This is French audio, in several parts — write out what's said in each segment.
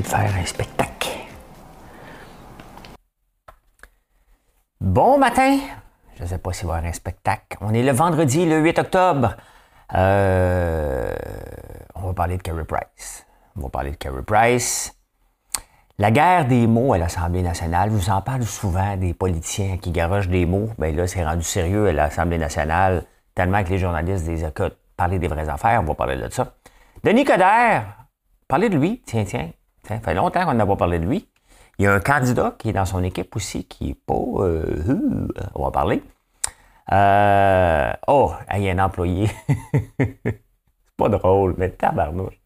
De faire un spectacle. Bon matin! Je ne sais pas s'il va y un spectacle. On est le vendredi, le 8 octobre. Euh, on va parler de Carey Price. On va parler de Carey Price. La guerre des mots à l'Assemblée nationale, vous en parle souvent des politiciens qui garochent des mots. Bien là, c'est rendu sérieux à l'Assemblée nationale, tellement que les journalistes des écoutent parler des vraies affaires. On va parler de ça. Denis Coderre, parler de lui. Tiens, tiens. Ça fait longtemps qu'on n'a pas parlé de lui. Il y a un candidat qui est dans son équipe aussi, qui n'est pas... Euh, on va parler. Euh, oh, il y a un employé. c'est pas drôle, mais tabarnouche.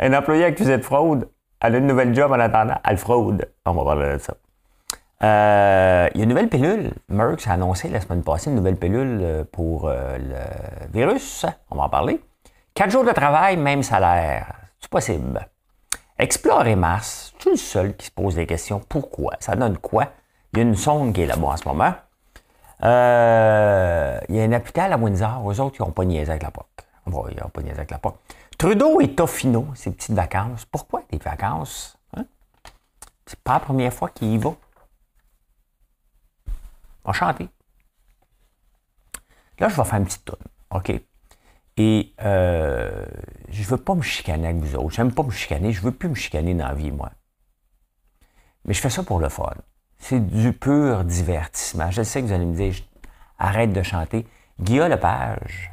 Un employé accusé de fraude. Elle a une nouvelle job en attendant. Elle fraude. On va parler de ça. Euh, il y a une nouvelle pilule. Merck a annoncé la semaine passée une nouvelle pilule pour le virus. On va en parler. Quatre jours de travail, même salaire. C'est possible. Explorer Mars, je suis le seul qui se pose des questions. Pourquoi? Ça donne quoi? Il y a une sonde qui est là-bas en ce moment. Euh, il y a un hôpital à Windsor. Eux autres, ils n'ont pas niaisé avec la POC. Bon, ils n'ont pas niaisé avec la POC. Trudeau et Tofino, ces petites vacances. Pourquoi des vacances? Hein? C'est pas la première fois qu'il y va. On va chanter. Là, je vais faire une petite tourne. OK? Et euh, je veux pas me chicaner avec vous autres. J'aime pas me chicaner. Je veux plus me chicaner dans la vie, moi. Mais je fais ça pour le fun. C'est du pur divertissement. Je sais que vous allez me dire, arrête de chanter. Guillaume Lepage,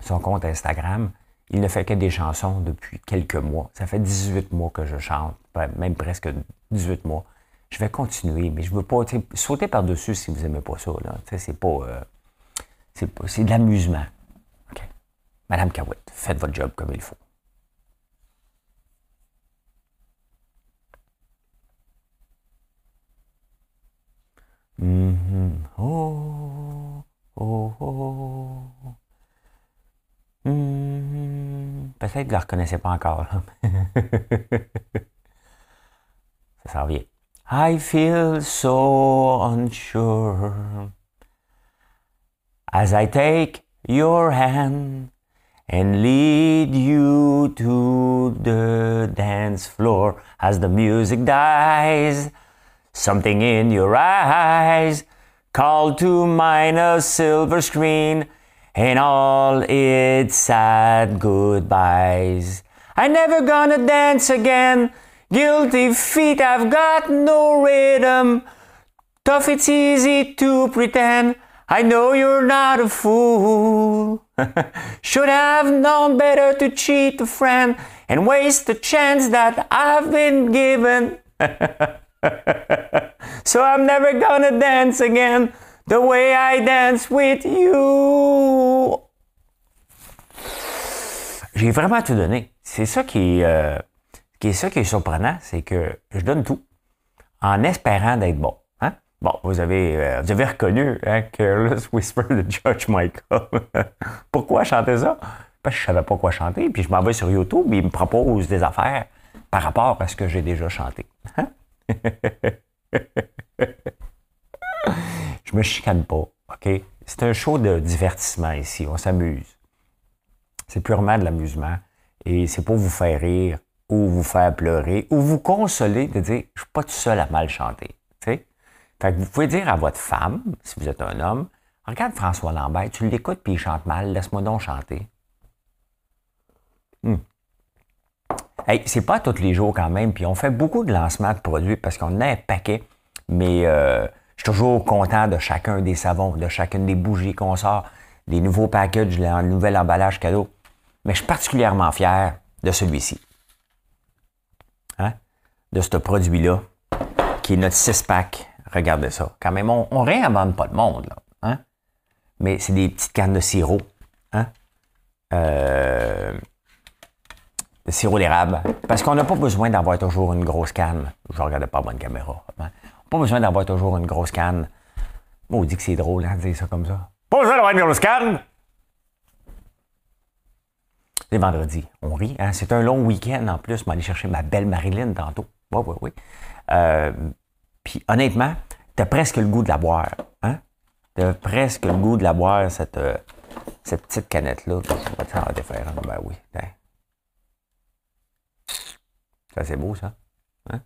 son compte Instagram, il ne fait que des chansons depuis quelques mois. Ça fait 18 mois que je chante, même presque 18 mois. Je vais continuer, mais je ne veux pas sauter par-dessus si vous n'aimez pas ça. C'est. Euh, c'est de l'amusement. Madame Cahouette, faites votre job comme il faut. Mm-hmm. Oh, oh, oh. Mm-hmm. Peut-être que vous ne la reconnaissez pas encore. Ça s'en vient. I feel so unsure as I take your hand and lead you to the dance floor as the music dies. Something in your eyes called to mind a silver screen and all its sad goodbyes. I never gonna dance again. Guilty feet, I've got no rhythm. Tough, it's easy to pretend. I know you're not a fool. Should have known better to cheat a friend and waste the chance that I've been given. so I'm never gonna dance again the way I dance with you. J'ai vraiment tout donné. C'est ça qui est, euh, qui est ça qui est surprenant, c'est que je donne tout en espérant d'être bon. Bon, vous avez, euh, vous avez reconnu hein, Careless Whisper de George Michael. Pourquoi chanter ça? Parce que je savais pas quoi chanter, puis je m'en vais sur YouTube et il me propose des affaires par rapport à ce que j'ai déjà chanté. Hein? je me chicane pas, OK? C'est un show de divertissement ici, on s'amuse. C'est purement de l'amusement et c'est pour vous faire rire ou vous faire pleurer ou vous consoler de dire je suis pas tout seul à mal chanter. Fait que vous pouvez dire à votre femme, si vous êtes un homme, regarde François Lambert, tu l'écoutes puis il chante mal, laisse-moi donc chanter. Hmm. Hey, c'est pas tous les jours quand même, puis on fait beaucoup de lancements de produits parce qu'on a un paquet, mais euh, je suis toujours content de chacun des savons, de chacune des bougies qu'on sort, des nouveaux packages, le nouvel emballage cadeau. Mais je suis particulièrement fier de celui-ci. Hein? De ce produit-là, qui est notre 6-pack Regardez ça. Quand même, on, on réinvente pas le monde, là. Hein? Mais c'est des petites cannes de sirop. Hein? Euh, le sirop d'érable. Parce qu'on n'a pas besoin d'avoir toujours une grosse canne. Je regardais pas bonne caméra. Hein. Pas besoin d'avoir toujours une grosse canne. on dit que c'est drôle, hein, de dire ça comme ça. Pas besoin d'avoir une grosse canne! C'est vendredi. On rit. Hein? C'est un long week-end en plus. Je vais aller chercher ma belle Marilyn tantôt. Oui, oui, oui. Euh, puis honnêtement, tu as presque le goût de la boire. Hein? Tu as presque le goût de la boire, cette, euh, cette petite canette-là. Faire défaire. Ben oui. Ça, c'est beau, ça. Hein?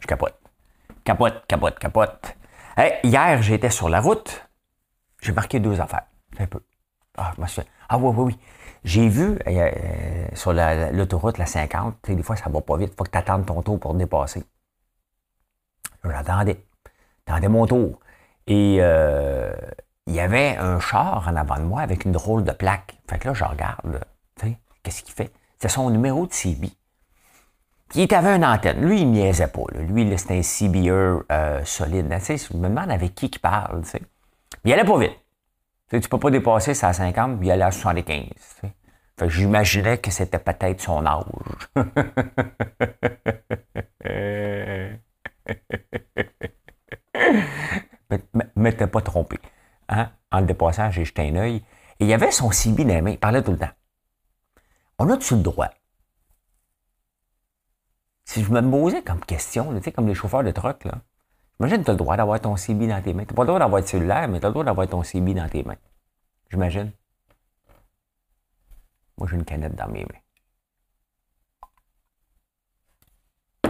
Je capote. Capote, capote, capote. hier, j'étais sur la route. J'ai marqué deux affaires. Un peu. Ah, je me. Ah oui, oui, oui. J'ai vu euh, euh, sur l'autoroute, la, 50, des fois, ça va pas vite. Il faut que tu attendes ton tour pour dépasser. J'attendais. J'attendais mon tour. Et euh, il y avait un char en avant de moi avec une drôle de plaque. Fait que là, je regarde, qu'est-ce qu'il fait? C'est son numéro de CB. Il avait une antenne. Lui, il niaisait pas. Lui, c'était un CBE solide. Tu sais, je me demande avec qui il parle. Il allait pas vite. Tu ne peux pas dépasser à 50, puis allait à 75. Fait que j'imaginais que c'était peut-être son âge. mais t'es pas trompé. Hein? En le dépassant, j'ai jeté un œil. Et il y avait son CB dans les mains. Il parlait tout le temps. On a-tu le droit? Si je me posais comme question, tu sais, comme les chauffeurs de truck, là, imagine tu as le droit d'avoir ton CB dans tes mains. Tu n'as pas le droit d'avoir le cellulaire, mais tu as le droit d'avoir ton CB dans tes mains. J'imagine. Moi, j'ai une canette dans mes mains.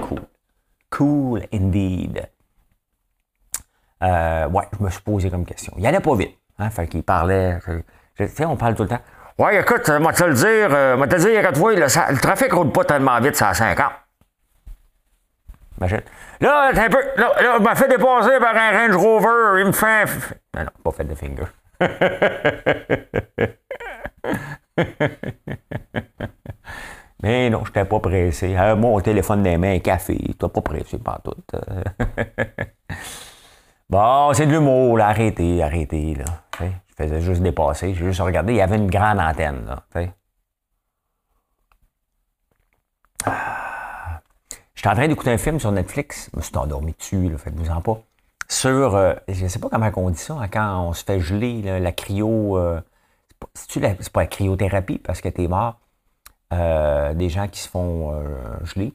Cool. Cool indeed. Euh, ouais, je me suis posé comme question. Il allait pas vite. Hein, fait qu'il parlait. Tu sais, on parle tout le temps. Ouais, écoute, moi te le dire, euh, moi te le dire, fois, le, le trafic roule pas tellement vite, c'est à 50. Imagine. Là, un peu. Là, là, il m'a fait dépasser par un Range Rover, il me fait. Non, non, pas fait de finger. Mais non, je n'étais pas pressé. Euh, mon téléphone des mains, café. Tu pas pressé par tout. bon, c'est de l'humour, là. Arrêtez, arrêtez, là. je faisais juste dépasser. J'ai juste regardé. Il y avait une grande antenne, là. Ah. J'étais en train d'écouter un film sur Netflix. Je me suis endormi dessus, là. Faites-vous en pas sur, euh, je ne sais pas comment on dit ça, hein, quand on se fait geler, la cryo, euh, c'est pas la cryothérapie parce que tu es mort, euh, des gens qui se font geler.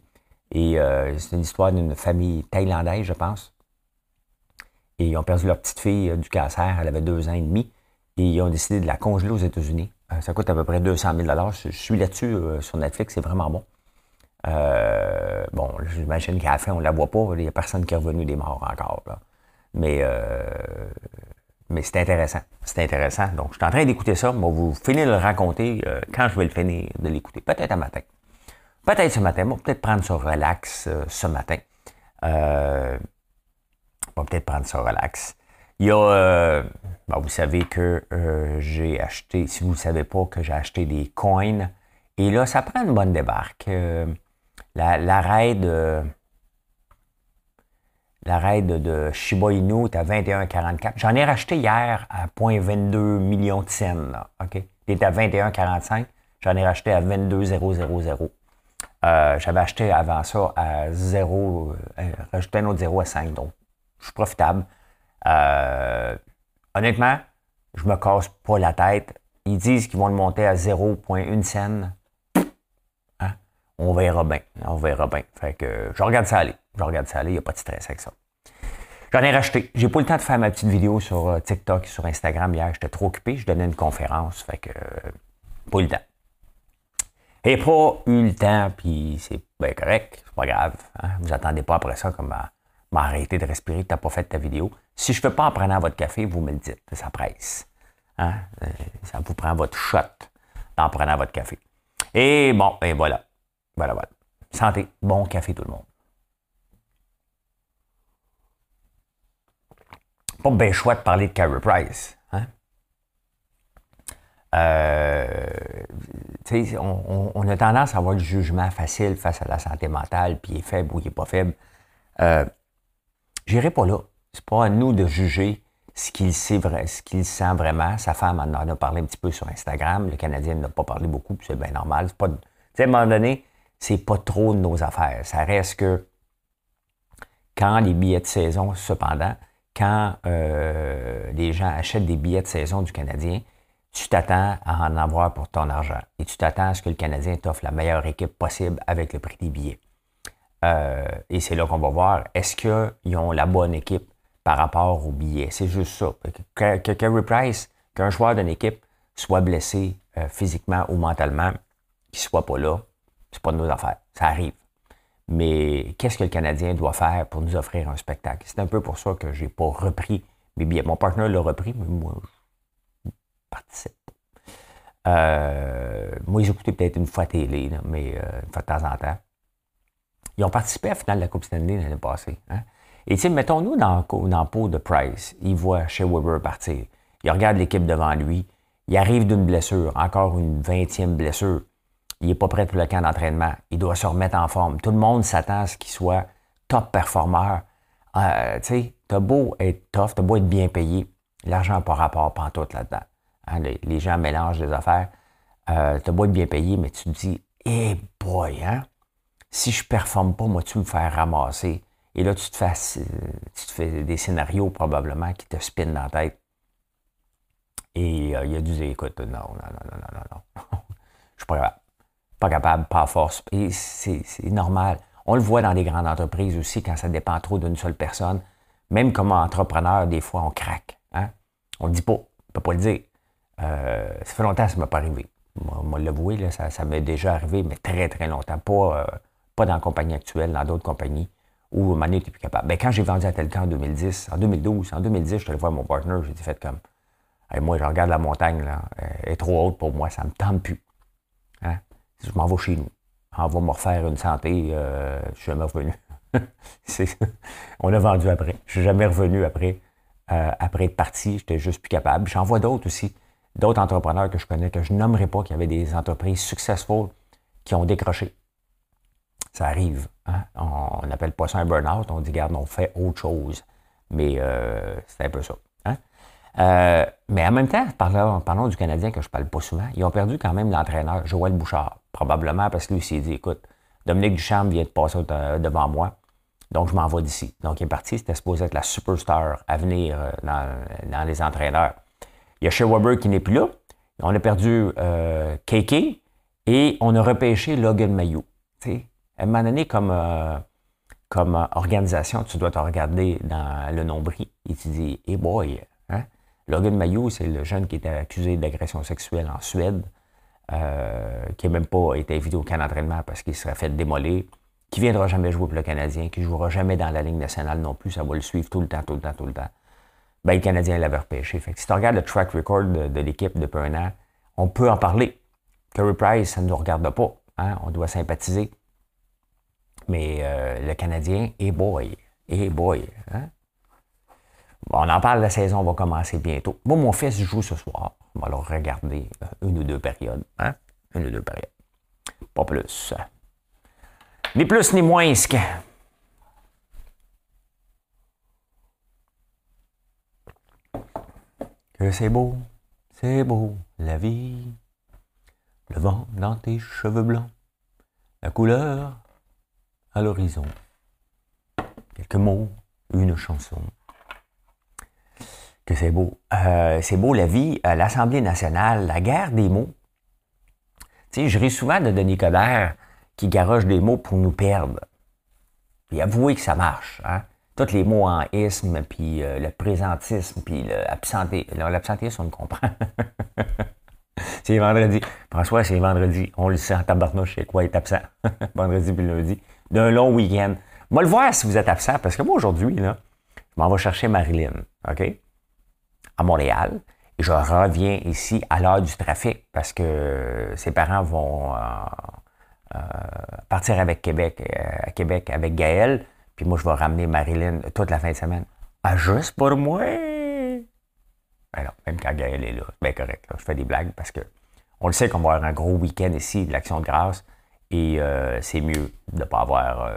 Et c'est une histoire d'une famille thaïlandaise, je pense. Et ils ont perdu leur petite fille du cancer, elle avait deux ans et demi, et ils ont décidé de la congeler aux États-Unis. ça coûte à peu près 200 000 Je suis là-dessus sur Netflix, c'est vraiment bon. Bon, j'imagine qu'à la fin, on ne la voit pas. Il n'y a personne qui est revenu des morts encore. Là. Mais, euh, mais c'est intéressant. C'est intéressant. Donc, je suis en train d'écouter ça. Moi, vous finir de le raconter euh, quand je vais le finir de l'écouter. Peut-être un matin. Peut-être ce matin. Moi, peut-être prendre ça relax euh, ce matin. Euh, on va peut-être prendre ça relax. Il y a, vous savez que j'ai acheté, si vous ne savez pas, que j'ai acheté des coins. Et là, ça prend une bonne débarque. La, la raid, la raid de Shiba Inu est à 21,44. J'en ai racheté hier à 0.22 millions de cents. Il était à 21,45. J'en ai racheté à 22,000. Euh, J'avais acheté avant ça à 0, euh, rajouté un autre 0 à 5. Donc, je suis profitable. Euh, honnêtement, je me casse pas la tête. Ils disent qu'ils vont le monter à 0.1 cent. On verra bien. On verra bien. Fait que je regarde ça aller. Je regarde ça aller, il n'y a pas de stress avec ça. J'en ai racheté. J'ai pas eu le temps de faire ma petite vidéo sur euh, TikTok et sur Instagram hier. J'étais trop occupé. Je donnais une conférence. Fait que, euh, pas eu le temps. Et pas eu le temps, puis c'est bien correct. C'est pas grave. Hein. Vous attendez pas après ça comme m'arrêter de respirer. Tu n'as pas fait ta vidéo. Si je ne fais pas en prenant votre café, vous me le dites. Ça presse. Hein. Euh, ça vous prend votre shot en prenant votre café. Et bon, et voilà. Voilà, voilà. Santé. Bon café tout le monde. pas bien choix de parler de Carey Price. Hein? Euh, on, a tendance à avoir du jugement facile face à la santé mentale, puis il est faible ou il n'est pas faible. Euh, J'irai pas là. C'est pas à nous de juger ce qu'il sait, ce qu'il sent vraiment. Sa femme en a parlé un petit peu sur Instagram. Le Canadien n'a pas parlé beaucoup, puis c'est bien normal. C'est pas, à un moment donné, c'est pas trop de nos affaires. Ça reste que quand les billets de saison, cependant, quand euh, les gens achètent des billets de saison du Canadien, tu t'attends à en avoir pour ton argent. Et tu t'attends à ce que le Canadien t'offre la meilleure équipe possible avec le prix des billets. Euh, et c'est là qu'on va voir, est-ce qu'ils ont la bonne équipe par rapport aux billets? C'est juste ça. Que, que Price, qu'un joueur d'une équipe soit blessé euh, physiquement ou mentalement, qu'il ne soit pas là, c'est pas de nos affaires. Ça arrive. Mais qu'est-ce que le Canadien doit faire pour nous offrir un spectacle? C'est un peu pour ça que je n'ai pas repris mes billets. Mon partenaire l'a repris, mais moi, je participe. Euh, moi, j'ai écouté peut-être une fois télé, mais euh, une fois de temps en temps. Ils ont participé à la finale de la Coupe Stanley l'année passée. Hein? Et tu mettons-nous dans, dans le pot de Price. Il voit chez Weber partir. Il regarde l'équipe devant lui. Il arrive d'une blessure, encore une vingtième blessure il n'est pas prêt pour le camp d'entraînement. Il doit se remettre en forme. Tout le monde s'attend à ce qu'il soit top performeur. Euh, tu sais, t'as beau être tough, t'as beau être bien payé, l'argent n'a pas rapport pantoute là-dedans. Hein, les, gens mélangent les affaires. Euh, t'as beau être bien payé, mais tu te dis, eh boy, hein, si je performe pas, moi, tu me faire ramasser. Et là, tu te, fais, tu te fais des scénarios probablement qui te spinent dans la tête. Et euh, il a dû dire, écoute, non, non, non, non, non, non, je suis pas capable, pas à force. Et c'est normal. On le voit dans les grandes entreprises aussi quand ça dépend trop d'une seule personne. Même comme entrepreneur, des fois, on craque. Hein? On ne dit pas, on ne peut pas le dire. Euh, ça fait longtemps que ça ne m'est pas arrivé. Moi, l'avouer, ça, ça m'est déjà arrivé, mais très, très longtemps. Pas, euh, pas dans la compagnie actuelle, dans d'autres compagnies où à un moment plus capable. Ben, quand j'ai vendu à Telcan en 2010, en 2012, en 2010, je suis allé voir mon partner, j'ai fait comme moi, je regarde la montagne, là, elle est trop haute pour moi, ça ne me tente plus. Hein? Je m'en vais chez nous. On va me refaire une santé, euh, je suis jamais revenu. on a vendu après. Je suis jamais revenu après, euh, après être parti. J'étais juste plus capable. J'en vois d'autres aussi, d'autres entrepreneurs que je connais que je nommerai pas, qui avaient des entreprises successful qui ont décroché. Ça arrive. Hein. On n'appelle pas ça un burn-out. On dit, regarde, on fait autre chose. Mais euh, c'est un peu ça. Euh, mais en même temps, parlons, du Canadien que je parle pas souvent. Ils ont perdu quand même l'entraîneur, Joël Bouchard. Probablement parce que lui s'est dit, écoute, Dominique Duchamp vient de passer devant moi, donc je m'en vais d'ici. Donc il est parti, c'était supposé être la superstar à venir euh, dans, les entraîneurs. Il y a Shea Weber qui n'est plus là. On a perdu euh, KK et on a repêché Logan Mayou. à un moment donné, comme, euh, comme organisation, tu dois te regarder dans le nombril et tu dis, hey boy? Logan Mayou, c'est le jeune qui était accusé d'agression sexuelle en Suède, euh, qui n'a même pas été invité au camp d'entraînement parce qu'il serait fait démolir, qui ne viendra jamais jouer pour le Canadien, qui ne jouera jamais dans la Ligue nationale non plus, ça va le suivre tout le temps, tout le temps, tout le temps. Ben, le Canadien l'avait repêché. Fait si tu regardes le track record de, l'équipe depuis un an, on peut en parler. Curry Price, ça ne nous regarde pas. Hein? On doit sympathiser. Mais euh, le Canadien, et boy, et boy. Hein? On en parle, la saison va commencer bientôt. Moi, mon fils joue ce soir. On va alors regarder euh, une ou deux périodes. Hein? Une ou deux périodes. Pas plus. Ni plus ni moins. Que c'est beau, c'est beau, la vie. Le vent dans tes cheveux blancs. La couleur à l'horizon. Quelques mots, une chanson que c'est beau. Euh, c'est beau la vie, l'Assemblée nationale, la guerre des mots. Tu sais, je ris souvent de Denis Coderre qui garoche des mots pour nous perdre. Puis avouez que ça marche. Hein? Tous les mots en isme, puis euh, le présentisme, puis l'absentéisme, l'absentéisme, on le comprend. c'est vendredi. François, c'est vendredi. On le en tabarnouche, c'est quoi être absent? vendredi puis lundi. D'un long week-end. Moi, le voir si vous êtes absent, parce que moi, aujourd'hui, là, je m'en vais chercher Marilyn. OK? À Montréal. Et je reviens ici à l'heure du trafic parce que ses parents vont euh, euh, partir avec Québec, euh, à Québec avec Gaël. Puis moi, je vais ramener Marilyn toute la fin de semaine. Ah, juste pour moi! Ben même quand Gaël est là, c'est bien correct. Je fais des blagues parce que on le sait qu'on va avoir un gros week-end ici de l'Action de grâce. Et c'est mieux de ne pas avoir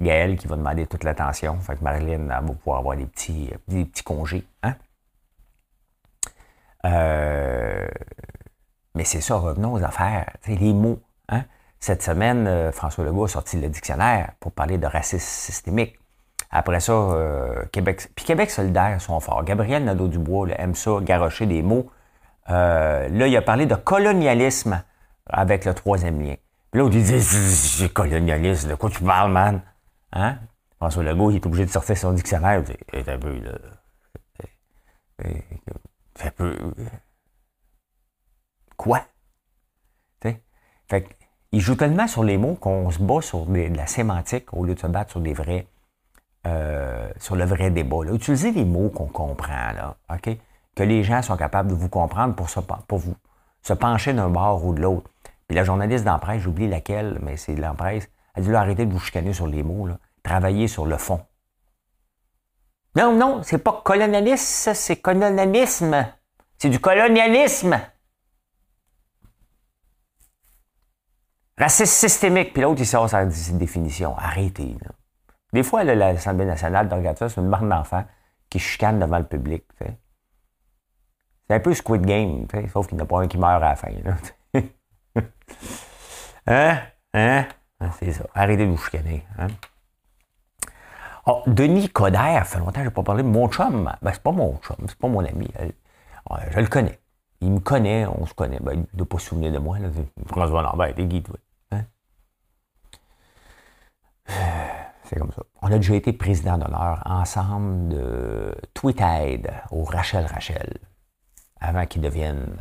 Gaël qui va demander toute l'attention. Fait que Marilyn va pouvoir avoir des petits, des petits congés. Hein? Euh, mais c'est ça, revenons aux affaires. les mots. Hein? Cette semaine, euh, François Legault a sorti le dictionnaire pour parler de racisme systémique. Après ça, euh, Québec. Puis Québec solidaire sont forts. Gabriel Nadeau-Dubois aime ça, garocher des mots. là, il a parlé de colonialisme avec le troisième lien. Puis là, on dit colonialiste, de quoi tu parles, man? Hein? François Legault, il est obligé de sortir son dictionnaire. Il dit, un peu, là. Un peu. Quoi? Fait il joue tellement sur les mots qu'on se bat sur de la sémantique au lieu de se battre sur des vrais. Euh, sur le vrai débat. Utilisez les mots qu'on comprend, là, OK? Que les gens sont capables de vous comprendre pour se, pour vous, se pencher d'un bord ou de l'autre. Puis la journaliste d'Empresse, j'oublie laquelle, mais c'est l'Empresse, elle dit là, arrêtez de vous chicaner sur les mots, là. travaillez sur le fond. Non, non, c'est pas colonialisme, c'est colonialisme. C'est du colonialisme. Racisme systémique, puis l'autre, il sort sa définition. Arrêtez, là. Des fois, l'Assemblée nationale, ça, c'est une bande d'enfants qui chicane devant le public. C'est un peu Squid Game, sauf qu'il n'y en a pas un qui meurt à la fin. Hein? Hein? hein? C'est ça. Arrêtez de vous chicaner. Hein? Oh, Denis Coderre, fait longtemps que je n'ai pas parlé de mon chum. Ben, c'est pas mon chum, c'est pas mon ami. Je le connais. Il me connaît, on se connaît. Ben, il ne doit pas se souvenir de moi. Là. François Lambert, t'es Guy, hein? C'est comme ça. On a déjà été président d'honneur ensemble de Tweetaid au Rachel Rachel avant qu'il devienne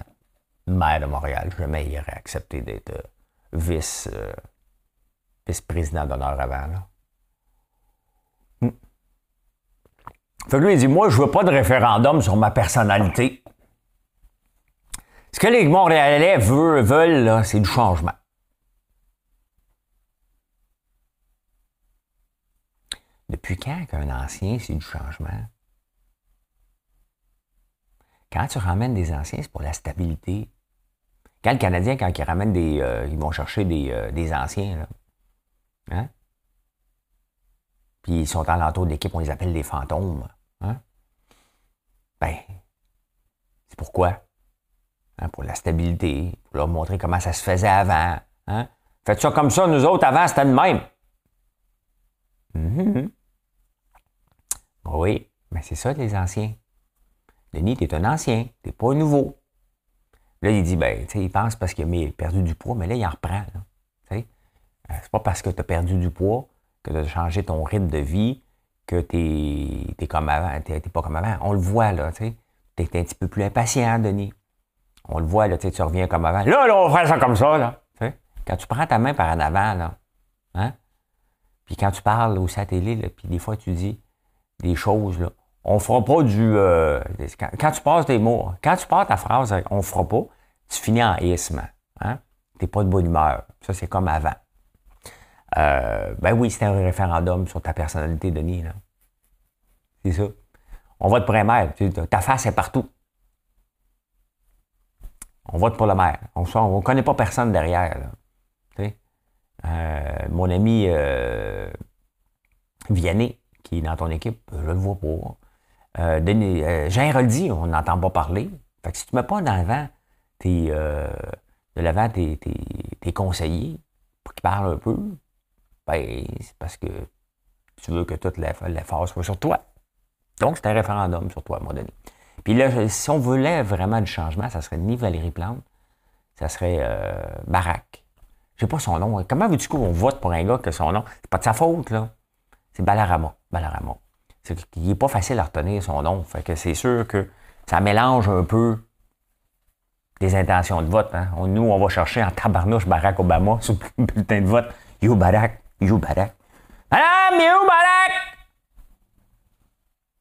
maire de Montréal. Jamais il aurait accepté d'être euh, vice, euh, d'honneur avant. Là. Fait que lui, il dit Moi, je veux pas de référendum sur ma personnalité. Ce que les Montréalais veulent, veulent c'est du changement. Depuis quand qu'un ancien, c'est du changement? Quand tu ramènes des anciens, c'est pour la stabilité. Quand le Canadien, quand ils ramènent des. Euh, ils vont chercher des, euh, des anciens, là. Hein? Puis ils sont à l'entour d'équipe, on les appelle des fantômes. Hein? Ben, c'est pourquoi? Hein? Pour la stabilité, pour leur montrer comment ça se faisait avant. Hein? Faites ça comme ça, nous autres, avant, c'était le même. Mm-hmm. Oui, mais c'est ça, les anciens. Denis, tu es un ancien, tu n'es pas un nouveau. Là, il dit, ben, tu sais, il pense parce qu'il a perdu du poids, mais là, il en reprend. Euh, c'est pas parce que tu as perdu du poids, que tu as changé ton rythme de vie, que tu es, comme avant, t'es pas comme avant. On le voit, là, tu es un petit peu plus impatient, Denis. On le voit, là, tu reviens comme avant. Là, là, on va faire ça comme ça, là. Quand tu prends ta main par en avant, là, hein? Puis quand tu parles au satellite, puis des fois, tu dis des choses, là, on fera pas du. Euh, quand, tu passes des mots, quand tu passes ta phrase, on fera pas, tu finis en isme. Hein? Tu n'es pas de bonne humeur. Ça, c'est comme avant. Euh, ben oui, c'était un référendum sur ta personnalité, Denis. C'est ça. On vote pour un maire. Ta face est partout. On vote pour le maire. On ne connaît pas personne derrière. Euh, mon ami Vianney, qui est dans ton équipe, je ne le vois pas. Euh, euh, Jean Héroldi, on n'entend pas parler. Fait que si tu ne mets pas en avant euh, de l'avant tes, conseillers pour qu'ils parlent un peu, c'est parce que tu veux que toute l'effort soit sur toi. Donc, c'est un référendum sur toi, à un moment donné. Puis là, si on voulait vraiment du changement, ça serait ni Valérie Plante, ça serait euh, Barack. Je sais pas son nom. Comment veux-tu qu'on vote pour un gars que son nom, c'est pas de sa faute, là. C'est Balarama. Balarama il n'est pas facile à retenir son nom. Fait que c'est sûr que ça mélange un peu des intentions de vote. Hein. Nous, on va chercher en tabarnouche Barack Obama sur le bulletin de vote. You Barack, you Barack. Madame, you Barack!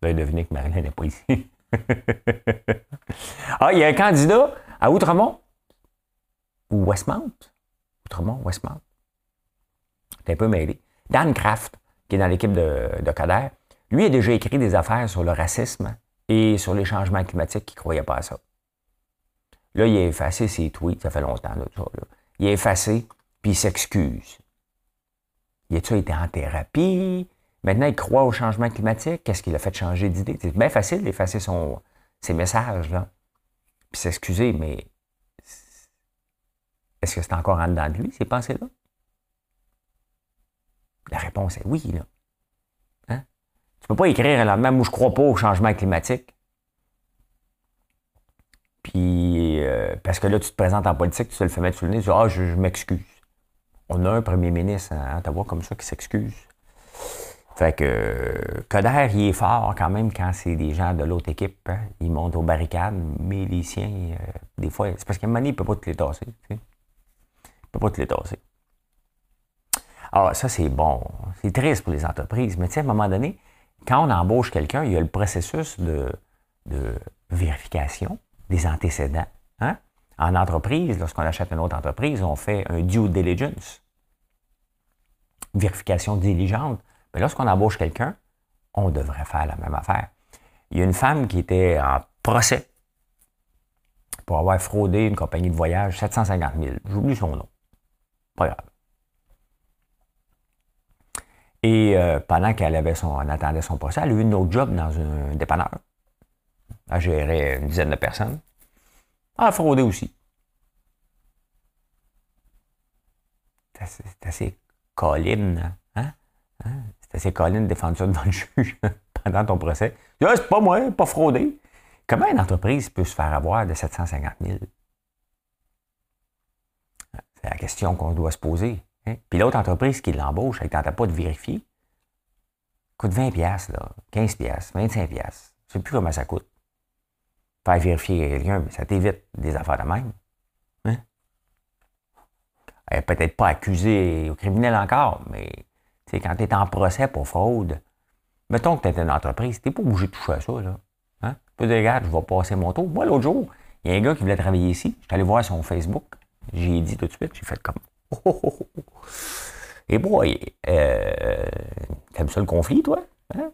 Ben, devinez que Marilyn n'est pas ici. ah, il y a un candidat à Outremont ou Westmount. Outremont, Westmount. T'es un peu mêlé. Dan Kraft, qui est dans l'équipe de, de lui a déjà écrit des affaires sur le racisme et sur les changements climatiques, il ne croyait pas à ça. Là, il a effacé ses tweets, ça fait longtemps, là, Il a effacé, puis il s'excuse. Il a-tu été en thérapie? Maintenant, il croit au changement climatique? Qu'est-ce qu'il a fait changer d'idée? C'est bien facile d'effacer ses messages, là. puis s'excuser, mais est-ce que c'est encore en dedans de lui, ces pensées-là? La réponse est oui, là. Hein? Tu ne peux pas écrire là même où je ne crois pas au changement climatique. Puis, euh, parce que là, tu te présentes en politique, tu te le fais mettre sur le nez, tu dis Ah, je, m'excuse. On a un premier ministre à Ottawa comme ça qui s'excuse. Fait que Coder, il est fort quand même quand c'est des gens de l'autre équipe. Hein. Ils montent aux barricades, mais les siens, euh, des fois, c'est parce qu'à un moment donné, il ne peut pas te les tasser. Il ne peut pas te les tasser. Alors, ça, c'est bon. C'est triste pour les entreprises. Mais tu sais, à un moment donné, quand on embauche quelqu'un, il y a le processus de, vérification des antécédents. Hein. En entreprise, lorsqu'on achète une autre entreprise, on fait un due diligence. Vérification diligente mais lorsqu'on embauche quelqu'un, on devrait faire la même affaire. Il y a une femme qui était en procès pour avoir fraudé une compagnie de voyage 750 000. J'oublie son nom. Pas grave. Et euh, pendant qu'elle avait son, attendait son procès, elle a eu une autre job dans un dépanneur. Elle gérait une dizaine de personnes. Elle a fraudé aussi. C'est assez, colline. Hein? hein? C'est assez colline de défendre ça devant le juge pendant ton procès. Ah, c'est pas moi, pas fraudé. Comment une entreprise peut se faire avoir de 750 000? C'est la question qu'on doit se poser. Hein? Puis l'autre entreprise qui l'embauche, elle ne tente pas de vérifier, coûte 20 pièces là, 15 pièces, 25 pièces. Je sais plus comment ça coûte. Faire vérifier quelqu'un, ça t'évite des affaires de même. Hein? Elle peut-être pas accusée au criminel encore, mais quand tu es en procès pour fraude, mettons que tu es une entreprise, tu pas obligé de toucher à ça. Là. Hein? Tu peux dire, regarde, je vais passer mon tour. Moi, l'autre jour, il y a un gars qui voulait travailler ici. Je suis allé voir son Facebook. J'ai dit tout de suite, j'ai fait comme. Oh, oh, oh, Et boy, euh, t'aimes ça le conflit, toi? Hein?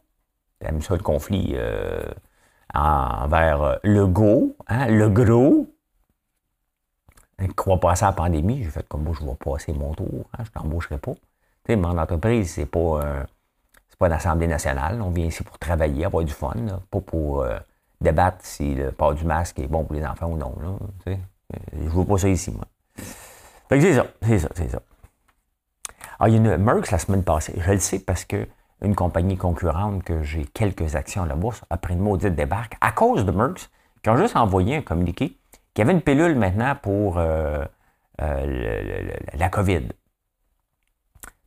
T'aimes ça le conflit euh, envers le go, hein? le gros? Crois passer à la pandémie, j'ai fait comme moi, je vais passer mon tour, hein? je t'embaucherai pas sais, mon entreprise, c'est pas, euh, pas l'Assemblée nationale. On vient ici pour travailler, avoir du fun, pas pour euh, débattre si le port du masque est bon pour les enfants ou non. Là, euh, je veux pas ça ici, moi. Fait que c'est ça, c'est ça, c'est ça. Alors, il y a une Merckx la semaine passée. Je le sais parce que une compagnie concurrente que j'ai quelques actions à la bourse a pris une maudite débarque à cause de Merckx qui ont juste envoyé un communiqué qu'il y avait une pilule maintenant pour la COVID.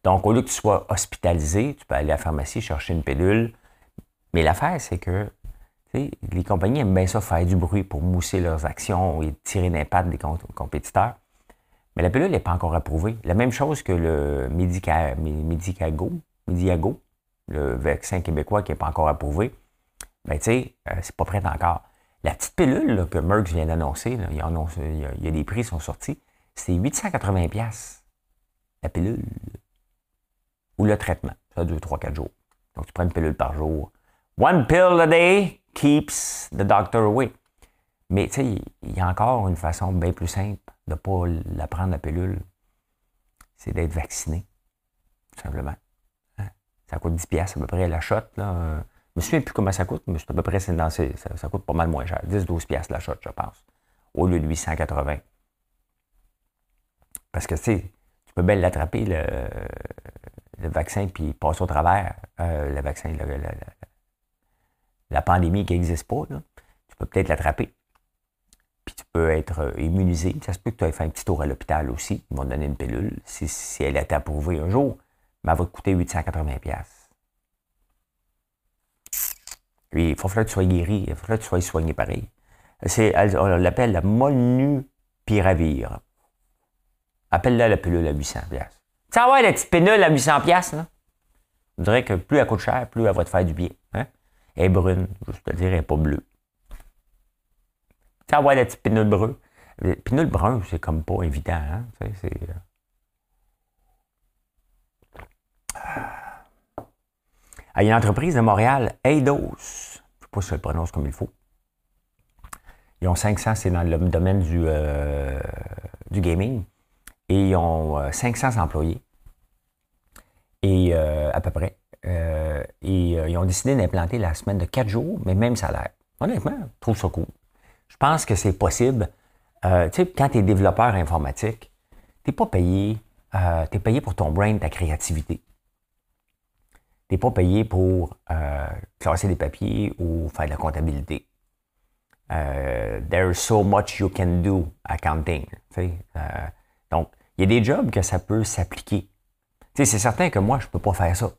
Donc, au lieu que tu sois hospitalisé, tu peux aller à la pharmacie chercher une pilule. Mais l'affaire, c'est que les compagnies aiment bien ça faire du bruit pour mousser leurs actions et tirer l'impact des compétiteurs. Mais la pilule n'est pas encore approuvée. La même chose que le Medicago, Mediago, le vaccin québécois qui n'est pas encore approuvé. Mais tu sais, euh, c'est pas prêt encore. La petite pilule que Merck vient d'annoncer, il, il, y a des prix qui sont sortis, c'est 880$. La pilule ou le traitement. Ça dure 3-4 jours. Donc, tu prends une pilule par jour. One pill a day keeps the doctor away. Mais tu sais, il y a encore une façon bien plus simple de ne pas la prendre, la pilule. C'est d'être vacciné, tout simplement. Ça coûte 10 pièces à peu près la shot. Là. Je me souviens plus comment ça coûte, mais c'est à peu près, dans ça, ça, coûte pas mal moins cher. 10-12 pièces la shot, je pense, au lieu de 880. Parce que, tu sais, tu peux bien l'attraper, le, vaccin puis passe au travers euh, le vaccin, la pandémie qui n'existe pas, tu peux peut-être l'attraper. Puis tu peux être euh, immunisé. Ça se peut que tu aies fait un petit tour à l'hôpital aussi. Ils vont te donner une pilule. Si, elle a été approuvée un jour, mais elle va te coûter 880$. Puis, il faut que tu sois guéri. Il faut que tu sois soigné pareil. on l'appelle la molnupiravir. Appelle-la la pilule à 800$. Tu sais, la petite pénule à 800 pièces là? Je dirais que plus elle coûte cher, plus elle va te faire du bien. Hein? Elle est brune, je te dire, elle n'est pas bleue. Tu sais, la petite pénule brune. Le pénule brun, c'est comme pas évident. Hein? C'est... Ah, il y a une entreprise de Montréal, Eidos. Je ne sais pas si je le prononce comme il faut. Ils ont 500, c'est dans le domaine du, euh, du gaming et ils ont 500 euh, employés, et euh, à peu près. Et ils ont décidé d'implanter la semaine de 4 jours, mais même salaire. Honnêtement, je trouve ça cool. Je pense que c'est possible. Tu sais, quand tu es développeur informatique, tu n'es pas payé. Tu payé pour ton brain, ta créativité. Tu n'es pas payé pour euh, classer des papiers ou faire de la comptabilité. Euh, there's so much you can do accounting. Euh, donc, il y a des jobs que ça peut s'appliquer. C'est certain que moi, je ne peux pas faire ça.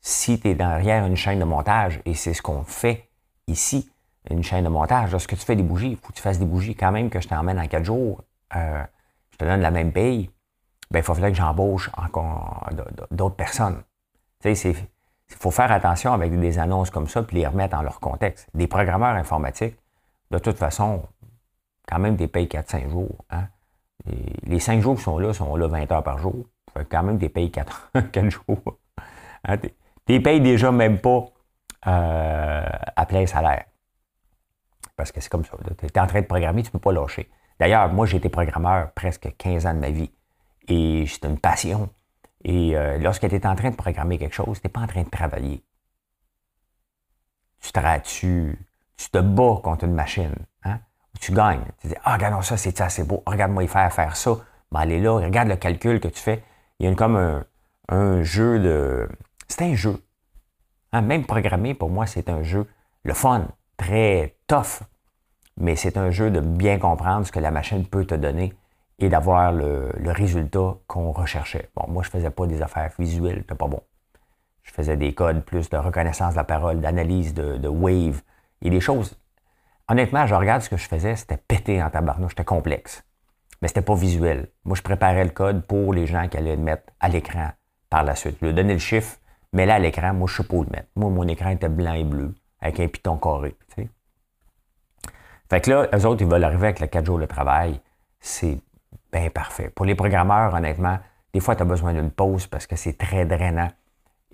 Si tu es derrière une chaîne de montage, et c'est ce qu'on fait ici, une chaîne de montage, lorsque tu fais des bougies, il faut que tu fasses des bougies quand même que je t'emmène en quatre jours, euh, je te donne la même paye, ben, il faut que j'embauche encore d'autres personnes. Tu sais, il faut faire attention avec des annonces comme ça puis les remettre dans leur contexte. Des programmeurs informatiques, de toute façon, quand même des payes 4-5 jours. Hein. les 5 jours qui sont là sont là 20 heures par jour. Fait quand même des payes 4, 4 jours. Hein, tu payes déjà même pas euh, à plein salaire. Parce que c'est comme ça. Tu es en train de programmer, tu ne peux pas lâcher. D'ailleurs, moi, j'ai été programmeur presque 15 ans de ma vie. Et c'est une passion. Et euh, lorsque tu es en train de programmer quelque chose, tu n'es pas en train de travailler. Tu te, tu, tu te bats contre une machine. Hein? Tu gagnes. Tu dis Ah, regarde ça, c'est assez beau? Regarde-moi y faire faire ça. Ben, allez là, regarde le calcul que tu fais. Il y a comme un, jeu de. C'est un jeu. Hein? Même programmer, pour moi, c'est un jeu. Le fun, très tough. Mais c'est un jeu de bien comprendre ce que la machine peut te donner et d'avoir le, résultat qu'on recherchait. Bon, moi, je faisais pas des affaires visuelles, c'était pas bon. Je faisais des codes plus de reconnaissance de la parole, d'analyse de, wave et des choses. Honnêtement, je regarde ce que je faisais, c'était pété en tabarnouche, c'était complexe. Mais c'était pas visuel. Moi, je préparais le code pour les gens qui allaient le mettre à l'écran par la suite. Je leur donnais le chiffre, mais là, à l'écran, moi, je sais pas le mettre. Moi, mon écran était blanc et bleu, avec un piton carré. Fait que là, eux autres, ils veulent arriver avec les 4 jours de travail. C'est bien parfait. Pour les programmeurs, honnêtement, des fois, tu as besoin d'une pause parce que c'est très drainant.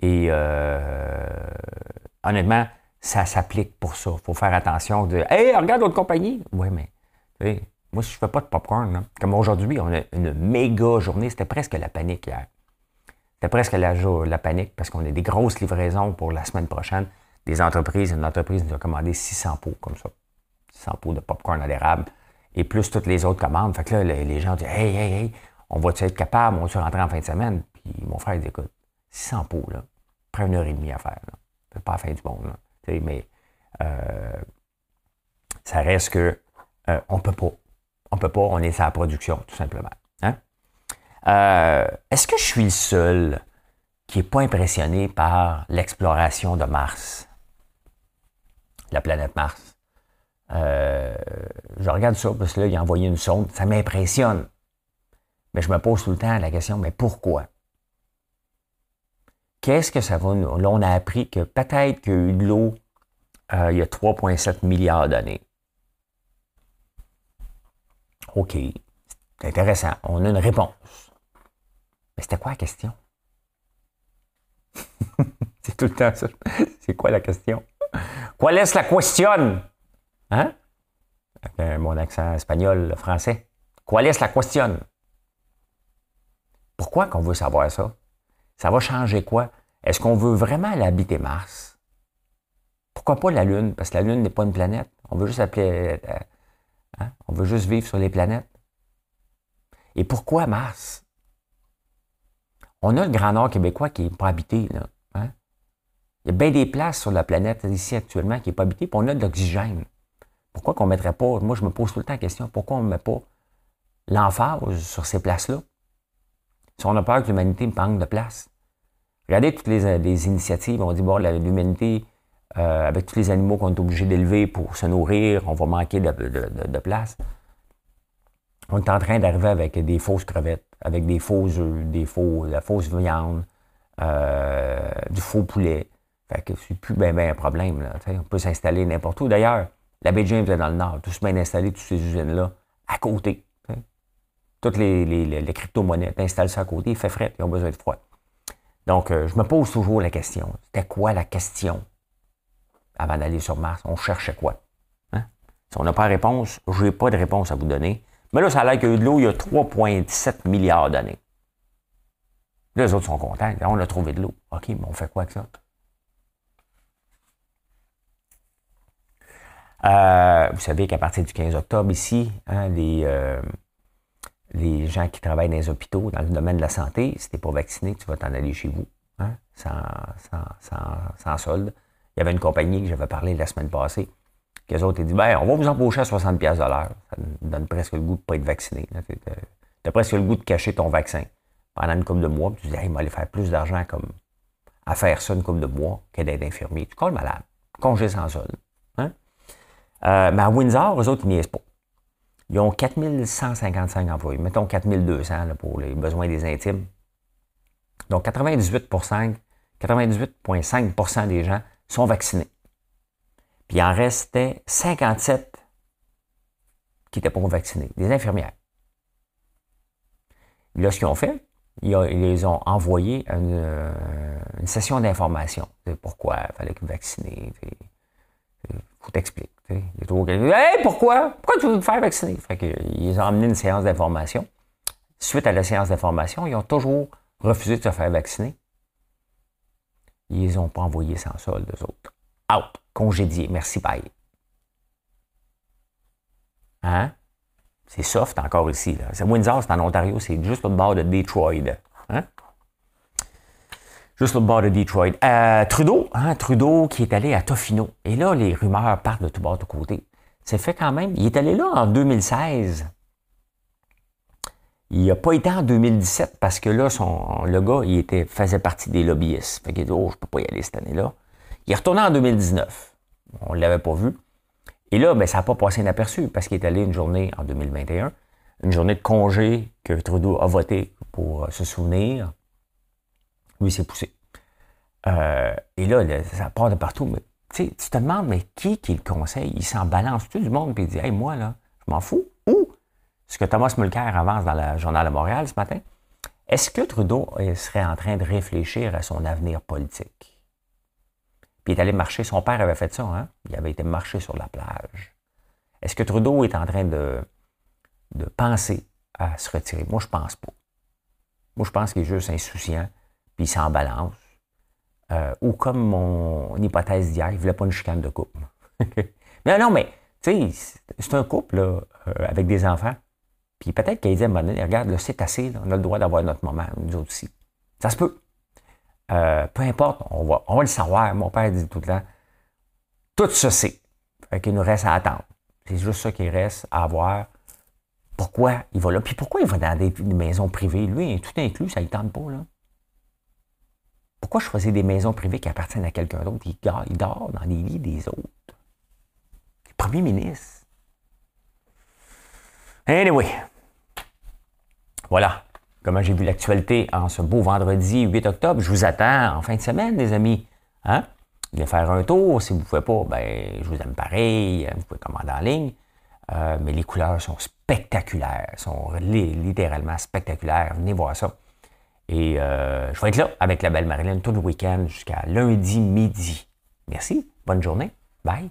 Et euh, honnêtement, ça s'applique pour ça. Il faut faire attention de Hey, regarde l'autre compagnie. Oui, mais moi, si je ne fais pas de popcorn, comme aujourd'hui, on a une méga journée, c'était presque la panique hier. C'était presque la, la panique parce qu'on a des grosses livraisons pour la semaine prochaine. Des entreprises, une entreprise nous a commandé 600 pots comme ça. 600 pots de popcorn à l'érable et plus toutes les autres commandes. Fait que là, les, gens disent Hey, hey, hey, on va-tu être capable, on va-tu rentrer en fin de semaine? Puis mon frère dit Écoute, 600 pots, là, prends une heure et demie à faire. C'est pas la fin du monde. Là. Mais euh, ça reste que euh, on peut pas. On peut pas, on est sa production, tout simplement. Hein? Euh, est-ce que je suis le seul qui n'est pas impressionné par l'exploration de Mars? La planète Mars. Euh, je regarde ça parce que là, il a envoyé une sonde. Ça m'impressionne. Mais je me pose tout le temps la question, mais pourquoi? Qu'est-ce que ça va nous... Là, on a appris que peut-être qu'il y a eu de l'eau euh, il y a 3,7 milliards d'années. OK. C'est intéressant. On a une réponse. Mais c'était quoi la question? C'est tout le temps ça. C'est quoi la question? Quoi laisse la question? Hein? Avec mon accent espagnol, français. Quelle est la question? Pourquoi qu'on veut savoir ça? Ça va changer quoi? Est-ce qu'on veut vraiment habiter Mars? Pourquoi pas la Lune? Parce que la Lune n'est pas une planète. On veut juste appeler, euh, hein? On veut juste vivre sur les planètes. Et pourquoi Mars? On a le Grand Nord québécois qui n'est pas habité. Hein? Il y a bien des places sur la planète ici actuellement qui n'est pas habitée, puis on a de l'oxygène. Pourquoi qu'on ne mettrait pas, moi je me pose tout le temps la question, pourquoi on ne met pas l'emphase sur ces places-là? Si on a peur que l'humanité manque de place. Regardez toutes les, initiatives, on dit, bon, l'humanité, euh, avec tous les animaux qu'on est obligé d'élever pour se nourrir, on va manquer de, place. On est en train d'arriver avec des fausses crevettes, avec des faux œufs, des faux, la fausse viande, euh, du faux poulet. Fait que c'est plus bien ben un problème. Là, on peut s'installer n'importe où. D'ailleurs, la baie James est dans le nord, tout se bien installé, toutes ces usines-là, à côté. Toutes les, crypto-monnaies, installes ça à côté, il fait frais, ils ont besoin de froid. Donc, euh, je me pose toujours la question. C'était quoi la question avant d'aller sur Mars? On cherchait quoi? Hein? Si on n'a pas de réponse, je n'ai pas de réponse à vous donner. Mais là, ça a l'air qu'il y a eu de l'eau il y a 3,7 milliards d'années. les autres sont contents. On a trouvé de l'eau. OK, mais on fait quoi avec ça? Euh, vous savez qu'à partir du 15 octobre, ici, hein, les, les gens qui travaillent dans les hôpitaux, dans le domaine de la santé, si tu pas vacciné, tu vas t'en aller chez vous, hein, sans, solde. Il y avait une compagnie que j'avais parlé la semaine passée, qui autres dit ben, on va vous embaucher à 60$ de l'heure. Ça donne presque le goût de ne pas être vacciné. Tu as presque le goût de cacher ton vaccin pendant une couple de mois, tu dis il aller faire plus d'argent comme à faire ça une couple de mois qu'à d'être infirmier. Tu colles malade. Congé sans solde. Euh, mais à Windsor, eux autres, ils n'y pas. Ils ont 4155 employés. Mettons 4200 pour les besoins des intimes. Donc 98,5 98 des gens sont vaccinés. Puis il en restait 57 qui n'étaient pas vaccinés, des infirmières. Là, ce qu'ils ont fait, ils, les ont envoyé une, euh, une session d'information. Pourquoi il fallait vacciner. Faut t'expliquer. Hey, pourquoi? Pourquoi tu veux me faire vacciner? Fait ils ont amené une séance d'information. Suite à la séance d'information, ils ont toujours refusé de se faire vacciner. Ils les ont pas envoyés sans solde, eux autres. Out. Congédié. Merci, bye. Hein? C'est soft encore ici. C'est Windsor, c'est en Ontario, c'est juste au bord de Detroit. Hein? Juste au bord de Detroit. Euh, Trudeau, hein, Trudeau qui est allé à Tofino. Et là, les rumeurs partent de tout bord de côté. C'est fait quand même. Il est allé là en 2016. Il n'a pas été en 2017 parce que là, le gars, il était, faisait partie des lobbyistes. Fait qu'il dit, oh, je peux pas y aller cette année-là. Il est retourné en 2019. On ne l'avait pas vu. Et là, ben, ça n'a pas passé inaperçu parce qu'il est allé une journée en 2021, une journée de congé que Trudeau a voté pour se souvenir lui s'est poussé. Euh, et là, ça part de partout. Mais, tu te demandes, mais qui qui le conseille? Il s'en balance tout du monde et il dit Hey, moi, là, je m'en fous. Ou ce que Thomas Mulcair avance dans le Journal de Montréal ce matin, est-ce que Trudeau serait en train de réfléchir à son avenir politique? Puis il est allé marcher, son père avait fait ça, hein? Il avait été marcher sur la plage. Est-ce que Trudeau est en train de, de penser à se retirer? Moi, je pense pas. Moi, je pense qu'il est juste insouciant puis il s'en balance. Euh, ou comme mon hypothèse d'hier, il ne voulait pas une chicane de couple. non, non, mais, tu sais, c'est un couple, là, euh, avec des enfants. Puis peut-être qu'il disait à un donné, regarde, c'est assez, on a le droit d'avoir notre moment, nous autres aussi. Ça se peut. Euh, peu importe, on va, on va le savoir. Mon père dit tout le temps, tout ça c'est. Fait qu'il nous reste à attendre. C'est juste ça qui reste à voir. Pourquoi il va là? Puis pourquoi il va dans des, maisons privées? Lui, tout inclus, ça ne tente pas, là. Pourquoi choisir des maisons privées qui appartiennent à quelqu'un d'autre? Il, il, dort dans les lits des autres. Premier ministre. Anyway. Voilà comment j'ai vu l'actualité en ce beau vendredi 8 octobre. Je vous attends en fin de semaine, les amis. Hein? Faire un tour. Si vous ne pouvez pas, ben, je vous aime pareil. Vous pouvez commander en ligne. Euh, mais les couleurs sont spectaculaires, sont littéralement spectaculaires. Venez voir ça. Et euh, je vais être là avec la belle Marilyn tout le week-end jusqu'à lundi midi. Merci. Bonne journée. Bye.